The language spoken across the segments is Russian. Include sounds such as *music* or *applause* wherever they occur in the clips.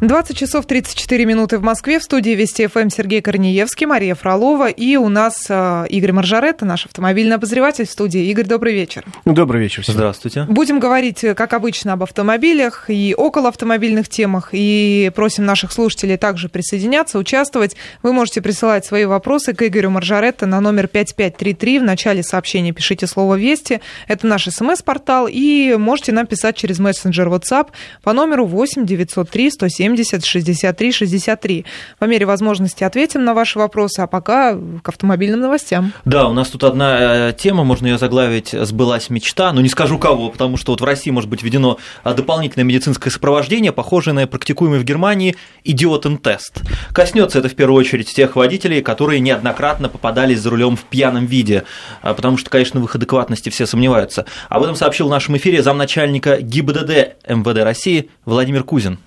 20 часов 34 минуты в Москве. В студии Вести ФМ Сергей Корнеевский, Мария Фролова. И у нас э, Игорь Маржаретта, наш автомобильный обозреватель в студии. Игорь, добрый вечер. Ну, добрый вечер. Всем. Здравствуйте. Будем говорить, э, как обычно, об автомобилях и около автомобильных темах. И просим наших слушателей также присоединяться, участвовать. Вы можете присылать свои вопросы к Игорю Маржаретта на номер 5533. В начале сообщения пишите слово «Вести». Это наш смс-портал. И можете нам писать через мессенджер WhatsApp по номеру 8 903 107 70 63 63. По мере возможности ответим на ваши вопросы, а пока к автомобильным новостям. Да, у нас тут одна э, тема, можно ее заглавить «Сбылась мечта», но не скажу кого, потому что вот в России может быть введено э, дополнительное медицинское сопровождение, похожее на практикуемый в Германии идиотен-тест. Коснется это в первую очередь тех водителей, которые неоднократно попадались за рулем в пьяном виде, э, потому что, конечно, в их адекватности все сомневаются. Об этом сообщил в нашем эфире замначальника ГИБДД МВД России Владимир Кузин.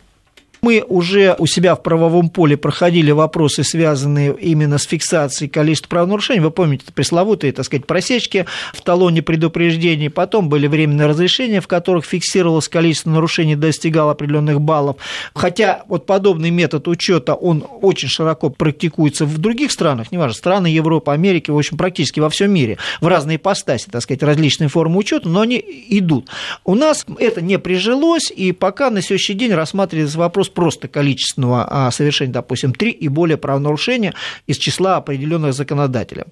Мы уже у себя в правовом поле проходили вопросы, связанные именно с фиксацией количества правонарушений. Вы помните пресловутые, так сказать, просечки в талоне предупреждений. Потом были временные разрешения, в которых фиксировалось количество нарушений, достигало определенных баллов. Хотя вот подобный метод учета, он очень широко практикуется в других странах, неважно, страны Европы, Америки, в общем, практически во всем мире, в разные ипостаси, так сказать, различные формы учета, но они идут. У нас это не прижилось, и пока на сегодняшний день рассматривается вопрос просто количественного а, совершения, допустим, три и более правонарушения из числа определенных законодателем.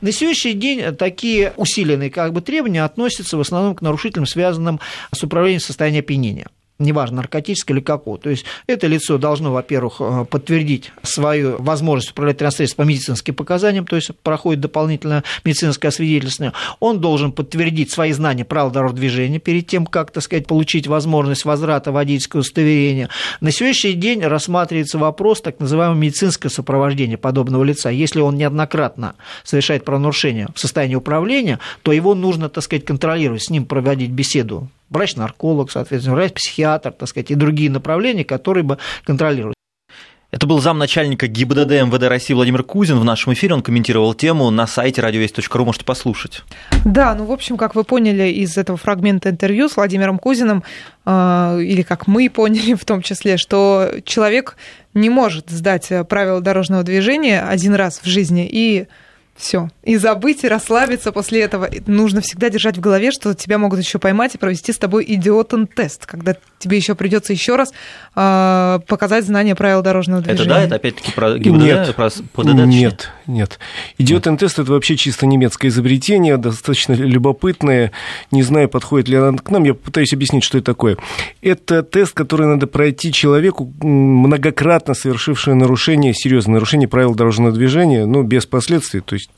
На сегодняшний день такие усиленные как бы, требования относятся в основном к нарушителям, связанным с управлением состоянием опьянения неважно, наркотическое или какого. То есть это лицо должно, во-первых, э, подтвердить свою возможность управлять транспортом по медицинским показаниям, то есть проходит дополнительное медицинское освидетельствование. Он должен подтвердить свои знания правил дорожного движения перед тем, как, так сказать, получить возможность возврата водительского удостоверения. На сегодняшний день рассматривается вопрос так называемого медицинского сопровождения подобного лица. Если он неоднократно совершает правонарушение в состоянии управления, то его нужно, так сказать, контролировать, с ним проводить беседу врач-нарколог, соответственно, врач-психиатр, так сказать, и другие направления, которые бы контролировали. Это был замначальника ГИБДД МВД России Владимир Кузин в нашем эфире. Он комментировал тему на сайте радиовесть.ру. Можете послушать. Да, ну, в общем, как вы поняли из этого фрагмента интервью с Владимиром Кузиным, э, или как мы поняли в том числе, что человек не может сдать правила дорожного движения один раз в жизни и все. И забыть, и расслабиться после этого. Нужно всегда держать в голове, что тебя могут еще поймать и провести с тобой идиотен-тест, когда тебе еще придется еще раз э, показать знание правил дорожного движения. Это да, это опять-таки про ГИБДД, нет, про ПДД? Нет, нет. Идиотен-тест это вообще чисто немецкое изобретение, достаточно любопытное. Не знаю, подходит ли она к нам. Я пытаюсь объяснить, что это такое. Это тест, который надо пройти человеку, многократно совершившему нарушение, серьезное нарушение правил дорожного движения, но без последствий. То есть есть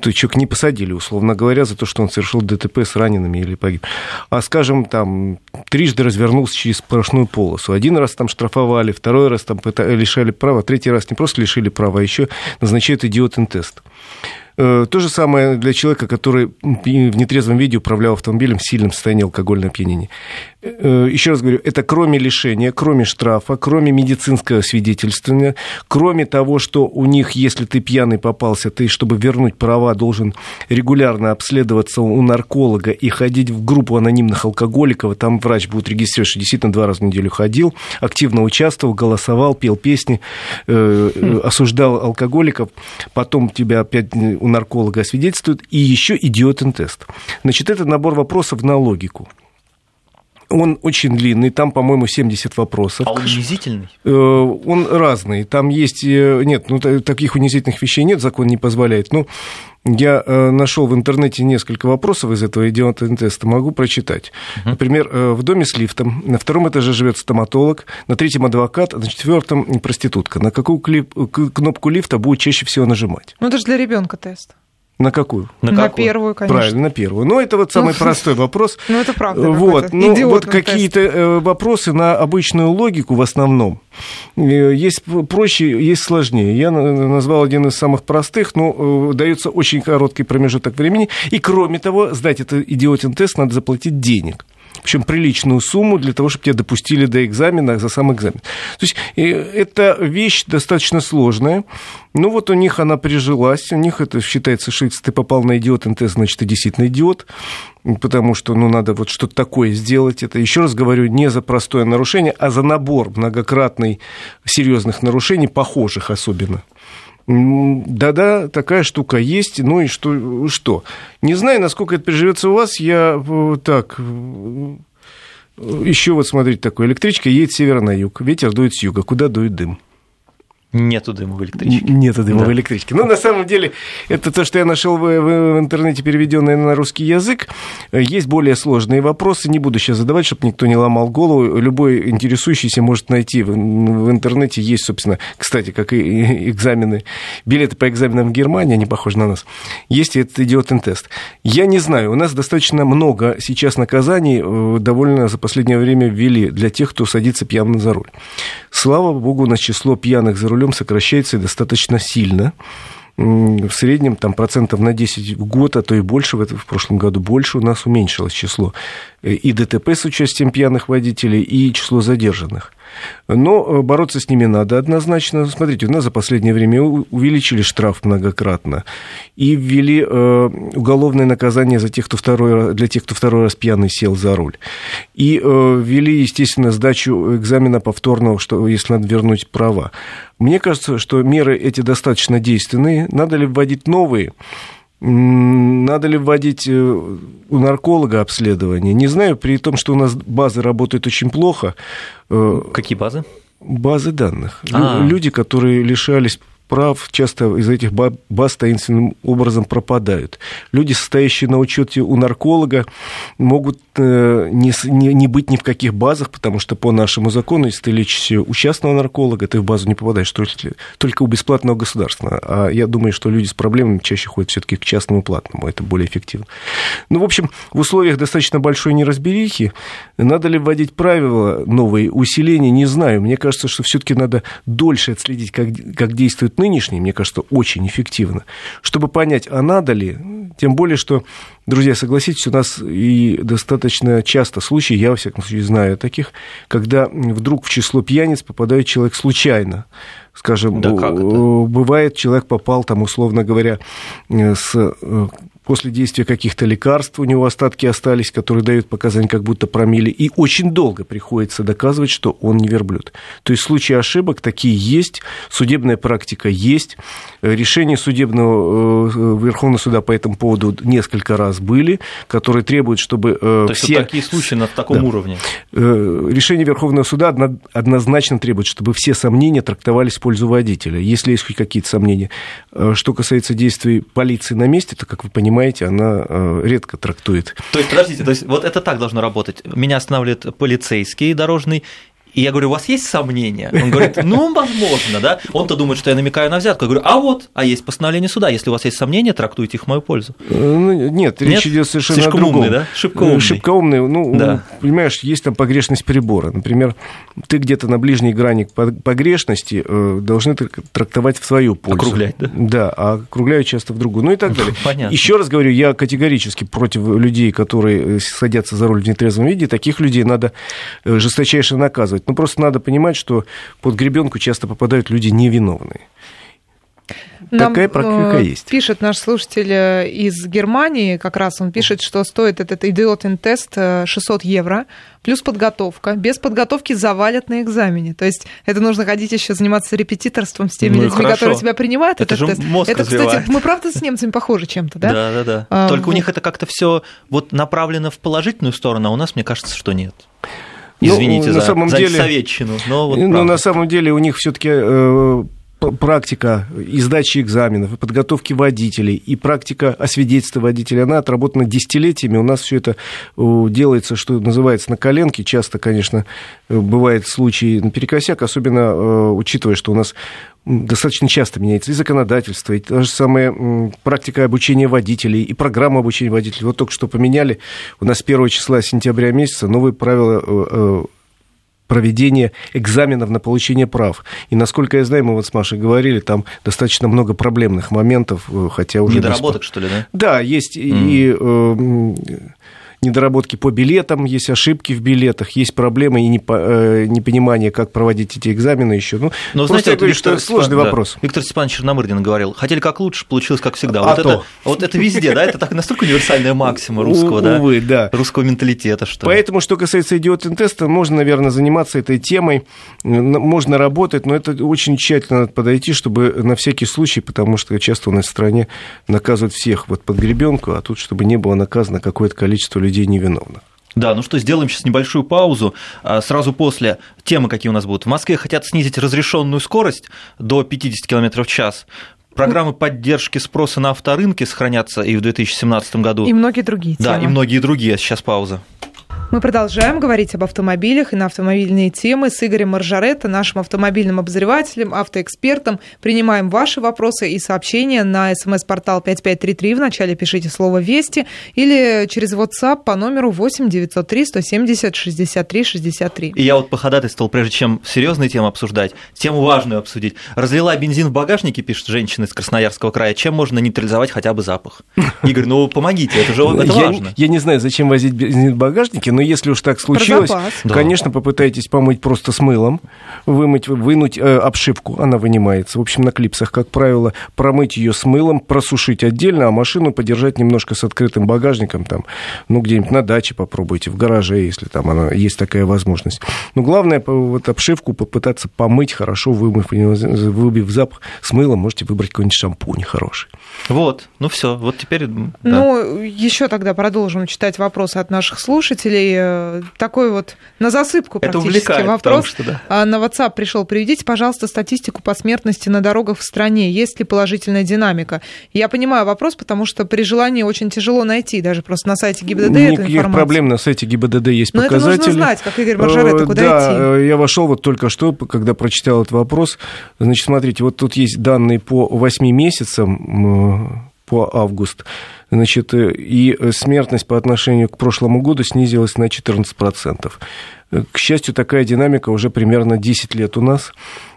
то человек не посадили, условно говоря, за то, что он совершил ДТП с ранеными или погиб. А, скажем, там, трижды развернулся через сплошную полосу. Один раз там штрафовали, второй раз там лишали права, третий раз не просто лишили права, а еще назначают идиотен тест. Э, то же самое для человека, который в нетрезвом виде управлял автомобилем в сильном состоянии алкогольного опьянения. Э, еще раз говорю, это кроме лишения, кроме штрафа, кроме медицинского свидетельствования, кроме того, что у них, если ты пьяный попался, ты, чтобы вернуть права, должен регулярно обследоваться у нарколога и ходить в группу анонимных алкоголиков, там врач будет регистрировать, что действительно два раза в неделю ходил, активно участвовал, голосовал, пел песни, э, хм. осуждал алкоголиков, потом тебя опять у нарколога освидетельствуют, и еще идиотен-тест. Значит, это набор вопросов на логику. Он очень длинный, там, по-моему, 70 вопросов. А он унизительный? Э, он разный. Там есть... Э, нет, ну, таких унизительных вещей нет, закон не позволяет. Ну, я э, нашел в интернете несколько вопросов из этого идиота-теста, могу прочитать. Uh-huh. Например, в доме с лифтом, на втором этаже живет стоматолог, на третьем адвокат, на четвертом проститутка. На какую кнопку лифта будет чаще всего нажимать? Ну, это же для ребенка тест. На какую? На, на первую, конечно. Правильно, на первую. Ну, это вот самый ну, *laughs* простой вопрос. Ну, это правда. Вот, ну, вот какие-то э, вопросы на обычную логику в основном. Э, есть проще, есть сложнее. Я назвал один из самых простых, но э, дается очень короткий промежуток времени. И, кроме того, сдать этот идиотин тест надо заплатить денег. Причем приличную сумму для того, чтобы тебя допустили до экзамена, за сам экзамен. То есть это вещь достаточно сложная. Ну вот у них она прижилась, у них это считается, что если ты попал на идиот НТ, значит, ты действительно идиот, потому что, ну, надо вот что-то такое сделать. Это, еще раз говорю, не за простое нарушение, а за набор многократный серьезных нарушений, похожих особенно. Да-да, такая штука есть. Ну и что? что? Не знаю, насколько это приживется у вас. Я э, так э, еще вот смотрите такое. Электричка едет с севера на юг. Ветер дует с юга. Куда дует дым? Нету дыма в электричке. Нету дыма да. в электричке. Ну, на самом деле, это то, что я нашел в, в интернете, переведенное на русский язык. Есть более сложные вопросы. Не буду сейчас задавать, чтобы никто не ломал голову. Любой интересующийся может найти. В, в интернете есть, собственно, кстати, как и экзамены, билеты по экзаменам в Германии, они похожи на нас. Есть этот идиотен тест. Я не знаю, у нас достаточно много сейчас наказаний э, довольно за последнее время ввели для тех, кто садится пьяным за руль. Слава богу, у нас число пьяных за рулем достаточно достаточно сильно. В среднем там процентов на 10 в год, а то и больше, в, это, в прошлом году больше у нас уменьшилось число. Э, и ДТП с участием пьяных водителей, и число задержанных. Но э, бороться с ними надо однозначно. Смотрите, у нас за последнее время увеличили штраф многократно и ввели э, уголовное наказание за тех, кто второй, для тех, кто второй раз пьяный сел за руль. И э, ввели, естественно, сдачу экзамена повторного, что если надо вернуть права. Мне кажется, что меры эти достаточно действенные. Надо ли вводить новые? Надо ли вводить э, у нарколога обследование? Не знаю, при том, что у нас базы работают очень плохо. Э, Какие базы? Базы данных. А-а-а. Люди, которые лишались прав часто из этих баз таинственным образом пропадают. Люди, состоящие на учете у нарколога, могут э, не, не, не быть ни в каких базах, потому что по нашему закону, если ты лечишься у частного нарколога, ты в базу не попадаешь только, только у бесплатного государства. А я думаю, что люди с проблемами чаще ходят все-таки к частному платному, это более эффективно. Ну, в общем, в условиях достаточно большой неразберихи, надо ли вводить правила новые, усиления, не знаю. Мне кажется, что все-таки надо дольше отследить, как, как действует нынешний, мне кажется, очень эффективно, чтобы понять, а надо ли, тем более, что, друзья, согласитесь, у нас и достаточно часто случаи, я, во всяком случае, знаю таких, когда вдруг в число пьяниц попадает человек случайно, скажем, да бывает, человек попал там, условно говоря, с э, после действия каких-то лекарств у него остатки остались, которые дают показания, как будто промили, и очень долго приходится доказывать, что он не верблюд. То есть случаи ошибок такие есть, судебная практика есть, решения судебного э, Верховного суда по этому поводу несколько раз были, которые требуют, чтобы э, То все... есть такие случаи на таком да. уровне? Э, решение Верховного суда однозначно требует, чтобы все сомнения трактовались в пользу водителя, если есть хоть какие-то сомнения. Что касается действий полиции на месте, то, как вы понимаете, понимаете, она э, редко трактует. То есть, подождите, то есть вот это так должно работать. Меня останавливает полицейский дорожный, и я говорю, у вас есть сомнения? Он говорит, ну, возможно, да. Он-то думает, что я намекаю на взятку. Я говорю, а вот, а есть постановление суда. Если у вас есть сомнения, трактуйте их в мою пользу. Э, ну, нет, речь нет? идет совершенно Слишком о другом. умный, да? Шибко умный. Шибко умный. Ну, да. понимаешь, есть там погрешность прибора. Например, ты где-то на ближней грани погрешности э, должны трактовать в свою пользу. Округлять, да? Да, а округляют часто в другую. Ну и так далее. Понятно. Еще раз говорю, я категорически против людей, которые э, садятся за руль в нетрезвом виде. Таких людей надо жесточайше наказывать делать. Ну, просто надо понимать, что под гребенку часто попадают люди невиновные. Нам Такая практика э, есть. Пишет наш слушатель э, из Германии, как раз он пишет, что стоит этот идиотин тест 600 евро, плюс подготовка. Без подготовки завалят на экзамене. То есть это нужно ходить еще заниматься репетиторством с теми ну, людьми, хорошо. которые тебя принимают. Это этот же тест. мозг Это, развивает. кстати, мы правда с немцами похожи чем-то, да? Да, да, да. А, Только вот. у них это как-то все вот направлено в положительную сторону, а у нас, мне кажется, что нет. Извините ну, за, на самом за деле, советчину. Но, вот но на самом деле у них все-таки э, практика и сдачи экзаменов, и подготовки водителей, и практика освидетельства водителей, она отработана десятилетиями. У нас все это э, делается, что называется, на коленке. Часто, конечно, э, бывают случаи наперекосяк, особенно учитывая, что у нас достаточно часто меняется и законодательство, и та же самая практика обучения водителей, и программа обучения водителей. Вот только что поменяли, у нас с 1 числа сентября месяца новые правила э, э, проведения экзаменов на получение прав. И насколько я знаю, мы вот с Машей говорили, там достаточно много проблемных моментов, э, хотя уже... Недоработок, бесп... что ли, да? Да, есть mm. и недоработки по билетам, есть ошибки в билетах, есть проблемы и непонимание, как проводить эти экзамены еще. Ну, Но, знаете, я говорю, что сложный да. вопрос. Виктор Степанович Черномырдин говорил, хотели как лучше, получилось как всегда. А вот, то. Это, вот это везде, да, это так настолько универсальная максима русского, да? Увы, да. Русского менталитета, что Поэтому, что касается идиотин-теста, можно, наверное, заниматься этой темой, можно работать, но это очень тщательно надо подойти, чтобы на всякий случай, потому что часто у нас в стране наказывают всех вот под гребенку, а тут, чтобы не было наказано какое-то количество людей невиновных. Да, ну что, сделаем сейчас небольшую паузу. А, сразу после темы, какие у нас будут. В Москве хотят снизить разрешенную скорость до 50 км в час. Программы поддержки спроса на авторынке сохранятся и в 2017 году. И многие другие темы. Да, и многие другие. Сейчас пауза. Мы продолжаем говорить об автомобилях и на автомобильные темы с Игорем Маржаретто, нашим автомобильным обозревателем, автоэкспертом. Принимаем ваши вопросы и сообщения на смс-портал 5533. Вначале пишите слово «Вести» или через WhatsApp по номеру 8 903 170 63 63. И я вот походатайствовал, прежде чем серьезные темы обсуждать, тему важную обсудить. Разлила бензин в багажнике, пишет женщина из Красноярского края. Чем можно нейтрализовать хотя бы запах? *laughs* Игорь, ну помогите, это же это важно. Я, я не знаю, зачем возить бензин в багажнике, но если уж так случилось, конечно, попытайтесь помыть просто с мылом, вымыть, вынуть э, обшивку, она вынимается. В общем, на клипсах, как правило, промыть ее с мылом, просушить отдельно, а машину подержать немножко с открытым багажником, там, ну, где-нибудь на даче попробуйте, в гараже, если там она, есть такая возможность. Но главное, вот обшивку попытаться помыть хорошо, вымыв, выбив запах с мылом, можете выбрать какой-нибудь шампунь хороший. Вот, ну все, вот теперь... Да. Ну, еще тогда продолжим читать вопросы от наших слушателей. Э, такой вот на засыпку практически Это вопрос. Что, да. А, на WhatsApp пришел. Приведите, пожалуйста, статистику по смертности на дорогах в стране. Есть ли положительная динамика? Я понимаю вопрос, потому что при желании очень тяжело найти, даже просто на сайте ГИБДД Никаких эту информацию. проблем на сайте ГИБДД есть Но показатели. это нужно знать, как Игорь Маржарета, куда да, идти. Э, я вошел вот только что, когда прочитал этот вопрос. Значит, смотрите, вот тут есть данные по 8 месяцам по август. Значит, э, и смертность по отношению к прошлому году снизилась на 14%. К счастью, такая динамика уже примерно 10 лет у нас.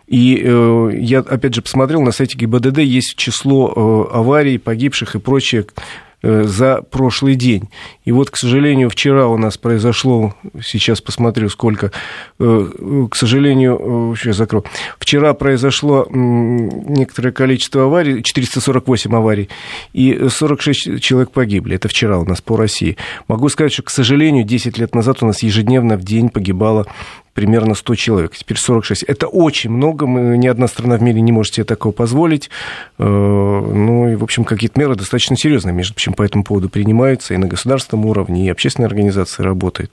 И э, я, опять же, посмотрел, на сайте ГИБДД есть число э, аварий, погибших и прочее Э, за прошлый день. И вот, к сожалению, вчера у нас произошло, сейчас посмотрю, сколько, э, к сожалению, э, закрою, вчера произошло некоторое количество аварий, 448 аварий, и 46 человек погибли. Это вчера у нас по России. Могу сказать, что, к сожалению, 10 лет назад у нас ежедневно в день погибало примерно 100 человек, теперь 46. Это очень много, мы, ни одна страна в мире не может себе такого позволить. Э, ну и, в общем, какие-то меры достаточно серьезные, между прочим, по этому поводу принимаются и на государственном уровне, и общественная организация работает.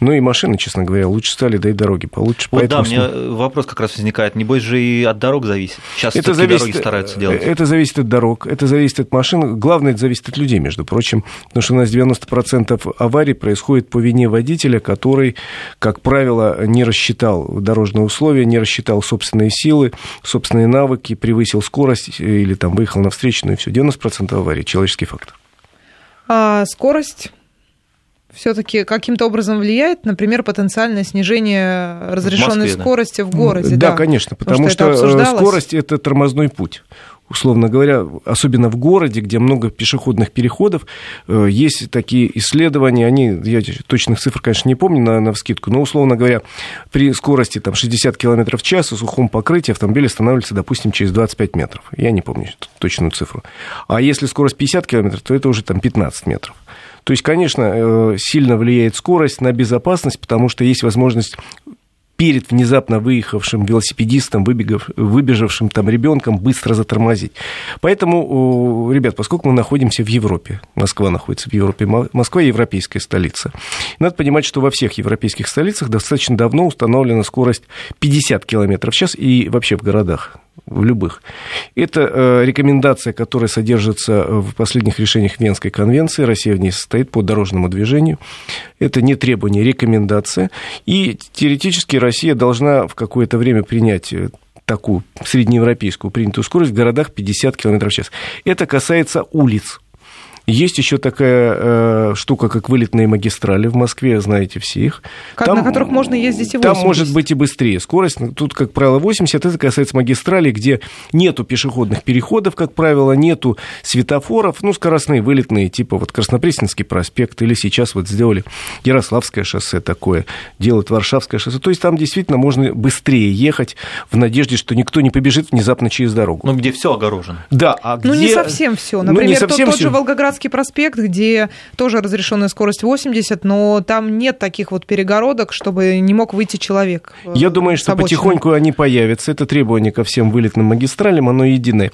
Ну и машины, честно говоря, лучше стали, да и дороги получше. Вот Поэтому... да, мне вопрос как раз возникает, небось же и от дорог зависит. Сейчас это зависит, дороги стараются делать. Это зависит от дорог, это зависит от машин, главное, это зависит от людей, между прочим, потому что у нас 90% аварий происходит по вине водителя, который, как правило, не рассчитал дорожные условия, не рассчитал собственные силы, собственные навыки, превысил скорость или там выехал на встречную, и все. 90% аварий – человеческий фактор. А скорость все-таки каким-то образом влияет, например, потенциальное снижение разрешенной в Москве, скорости да? в городе? Да, да, конечно, потому, потому что, что скорость это тормозной путь условно говоря, особенно в городе, где много пешеходных переходов, э, есть такие исследования, они, я точных цифр, конечно, не помню на, на вскидку, но, условно говоря, при скорости там, 60 км в час и сухом покрытии автомобиль останавливается, допустим, через 25 метров. Я не помню точную цифру. А если скорость 50 км, то это уже там 15 метров. То есть, конечно, э, сильно влияет скорость на безопасность, потому что есть возможность перед внезапно выехавшим велосипедистом, выбегав, выбежавшим там ребенком быстро затормозить. Поэтому, ребят, поскольку мы находимся в Европе, Москва находится в Европе, Москва европейская столица, надо понимать, что во всех европейских столицах достаточно давно установлена скорость 50 км в час и вообще в городах в любых. Это э, рекомендация, которая содержится в последних решениях Венской конвенции. Россия в ней состоит по дорожному движению. Это не требование, рекомендация. И теоретически Россия должна в какое-то время принять э, такую среднеевропейскую принятую скорость в городах 50 км в час. Это касается улиц Есть еще такая э, штука, как вылетные магистрали в Москве, знаете все их. Как, там, на которых можно ездить и 80. Там может быть и быстрее скорость. Тут, как правило, 80. Это касается магистралей, где нету пешеходных переходов, как правило, нету светофоров. Ну, скоростные, вылетные, типа вот Краснопресненский проспект. Или сейчас вот сделали Ярославское шоссе такое. Делают Варшавское шоссе. То есть там действительно можно быстрее ехать в надежде, что никто не побежит внезапно через дорогу. Ну, где все огорожено. Да, а где... Ну, не совсем все. Например, ну, не совсем тот, тот же Волгоградский проспект, где тоже разрешенная скорость 80, но там нет таких вот перегородок, чтобы не мог выйти человек. Э, Я думаю, что потихоньку они появятся. Это требование ко всем вылетным магистралям, оно единое.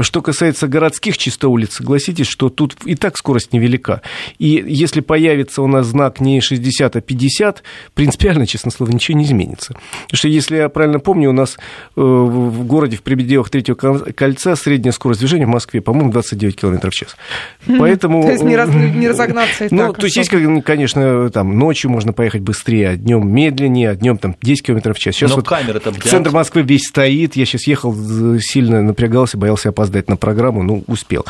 Что касается городских чисто улиц, согласитесь, что тут и так скорость невелика. И если появится у нас знак не 60, а 50, принципиально, честно слово, ничего не изменится. Потому что, если я правильно помню, у нас э, в городе в пределах третьего кольца средняя скорость движения в Москве, по-моему, 29 км в час. Поэтому... *laughs* То есть не, раз, не разогнаться и Ну, так, то есть есть, конечно, там ночью можно поехать быстрее, а днем медленнее, а днем там 10 км в час. Сейчас Но вот центр Москвы весь стоит. Я сейчас ехал, сильно напрягался, боялся опоздать на программу, ну, успел.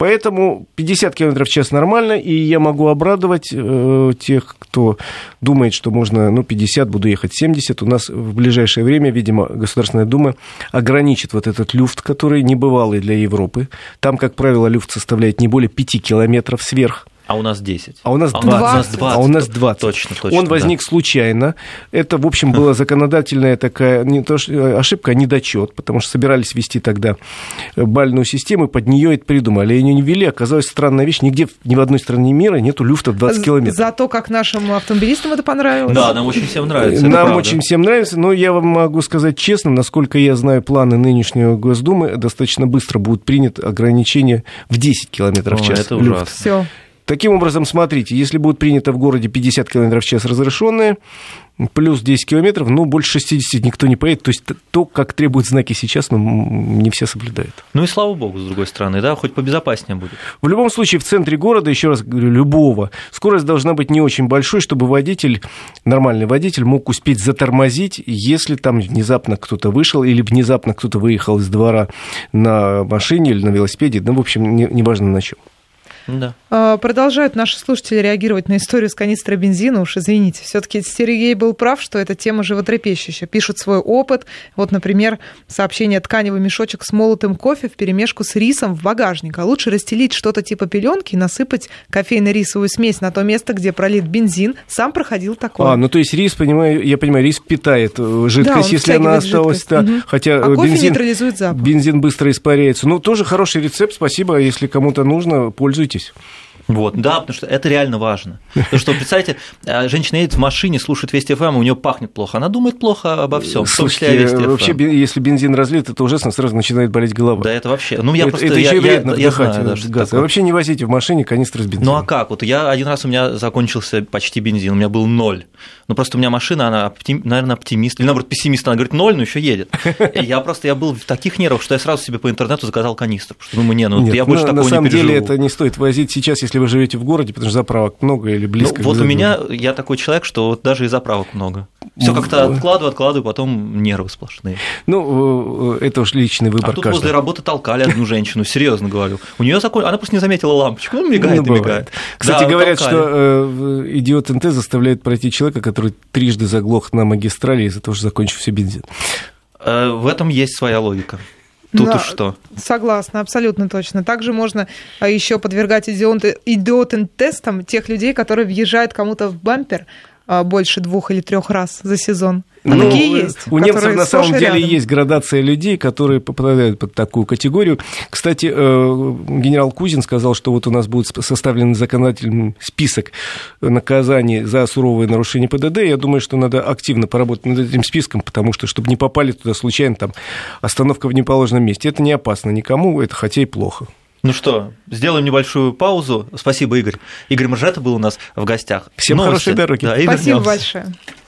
Поэтому 50 км в час нормально, и я могу обрадовать э, тех, кто думает, что можно, ну, 50, буду ехать 70. У нас в ближайшее время, видимо, Государственная Дума ограничит вот этот люфт, который небывалый для Европы. Там, как правило, люфт составляет не более 5 километров сверх а у нас 10. А у нас 20. А у нас 20. А у нас 20. Точно, точно. Он возник да. случайно. Это, в общем, была законодательная такая не то, что э, ошибка, а недочет, потому что собирались вести тогда бальную систему, и под нее это придумали. Ее не ввели, оказалось странная вещь. Нигде, ни в одной стране мира нету люфта в 20 километров. Зато как нашим автомобилистам это понравилось. Да, нам очень всем нравится. Нам очень всем нравится, но я вам могу сказать честно, насколько я знаю планы нынешнего Госдумы, достаточно быстро будут приняты ограничения в 10 километров в час. Это ужасно. Все. Таким образом, смотрите, если будет принято в городе 50 км в час разрешенные, плюс 10 километров, ну, больше 60 никто не поедет. То есть то, как требуют знаки сейчас, ну, не все соблюдают. Ну и слава богу, с другой стороны, да, хоть побезопаснее будет. В любом случае, в центре города, еще раз говорю, любого, скорость должна быть не очень большой, чтобы водитель, нормальный водитель, мог успеть затормозить, если там внезапно кто-то вышел или внезапно кто-то выехал из двора на машине или на велосипеде, ну, в общем, неважно не на чем. Да. А, продолжают наши слушатели реагировать на историю с канистрой бензина. Уж извините, все-таки Сергей был прав, что эта тема животрепещущая. Пишут свой опыт. Вот, например, сообщение тканевый мешочек с молотым кофе в перемешку с рисом в багажник. А лучше расстелить что-то типа пеленки и насыпать кофейно-рисовую смесь на то место, где пролит бензин. Сам проходил такое. А, ну то есть рис, понимаю, я понимаю, рис питает э, жидкость, да, если она осталась. Да, угу. Хотя а бензин, кофе нейтрализует запах. Бензин быстро испаряется. Ну, тоже хороший рецепт, спасибо. Если кому-то нужно, пользуйтесь учитесь. Вот, да, потому что это реально важно. Потому что, представьте, а, женщина едет в машине, слушает Вести ФМ, у нее пахнет плохо. Она думает плохо обо всем, в том числе о Вести Вообще, если бензин разлит, это ужасно, сразу начинает болеть голова. Да, это вообще. Ну, я это, просто. Это я, еще я, вредно я, вдыхать я знаю, да, газ. А вообще не возите в машине канистры с бензином. Ну а как? Вот я один раз у меня закончился почти бензин, у меня был ноль. Ну просто у меня машина, она, оптим, наверное, оптимист, или наоборот, пессимист, она говорит ноль, но еще едет. И я просто я был в таких нервах, что я сразу себе по интернету заказал канистру. Потому что думаю, не, ну Нет, я больше на, такого на самом не деле это не стоит возить сейчас, если вы живете в городе, потому что заправок много или близко. Ну, вот у меня, я такой человек, что вот даже и заправок много. Все как-то откладываю, откладываю, потом нервы сплошные. Ну, э, это уж личный выбор. А тут каждого. возле работы толкали одну женщину, серьезно говорю. У нее закон, она просто не заметила лампочку, ну, мигает ну, и мигает. Кстати, да, говорят, толкали. что э, идиот НТ заставляет пройти человека, который трижды заглох на магистрали из-за того, что закончился бензин. Э, в этом есть своя логика. Тут да, уж что. Согласна, абсолютно точно. Также можно а, еще подвергать идиотным тестам тех людей, которые въезжают кому-то в бампер а, больше двух или трех раз за сезон. А ну, такие есть. У немцев на самом деле рядом. есть градация людей, которые попадают под такую категорию. Кстати, э, генерал Кузин сказал, что вот у нас будет составлен законодательный список наказаний за суровые нарушения ПДД. Я думаю, что надо активно поработать над этим списком, потому что, чтобы не попали туда случайно, там, остановка в неположенном месте. Это не опасно никому, это хотя и плохо. Ну что, сделаем небольшую паузу. Спасибо, Игорь. Игорь Мажета был у нас в гостях. Всем Новости. хорошей дороги. Да, Спасибо вернемся. большое.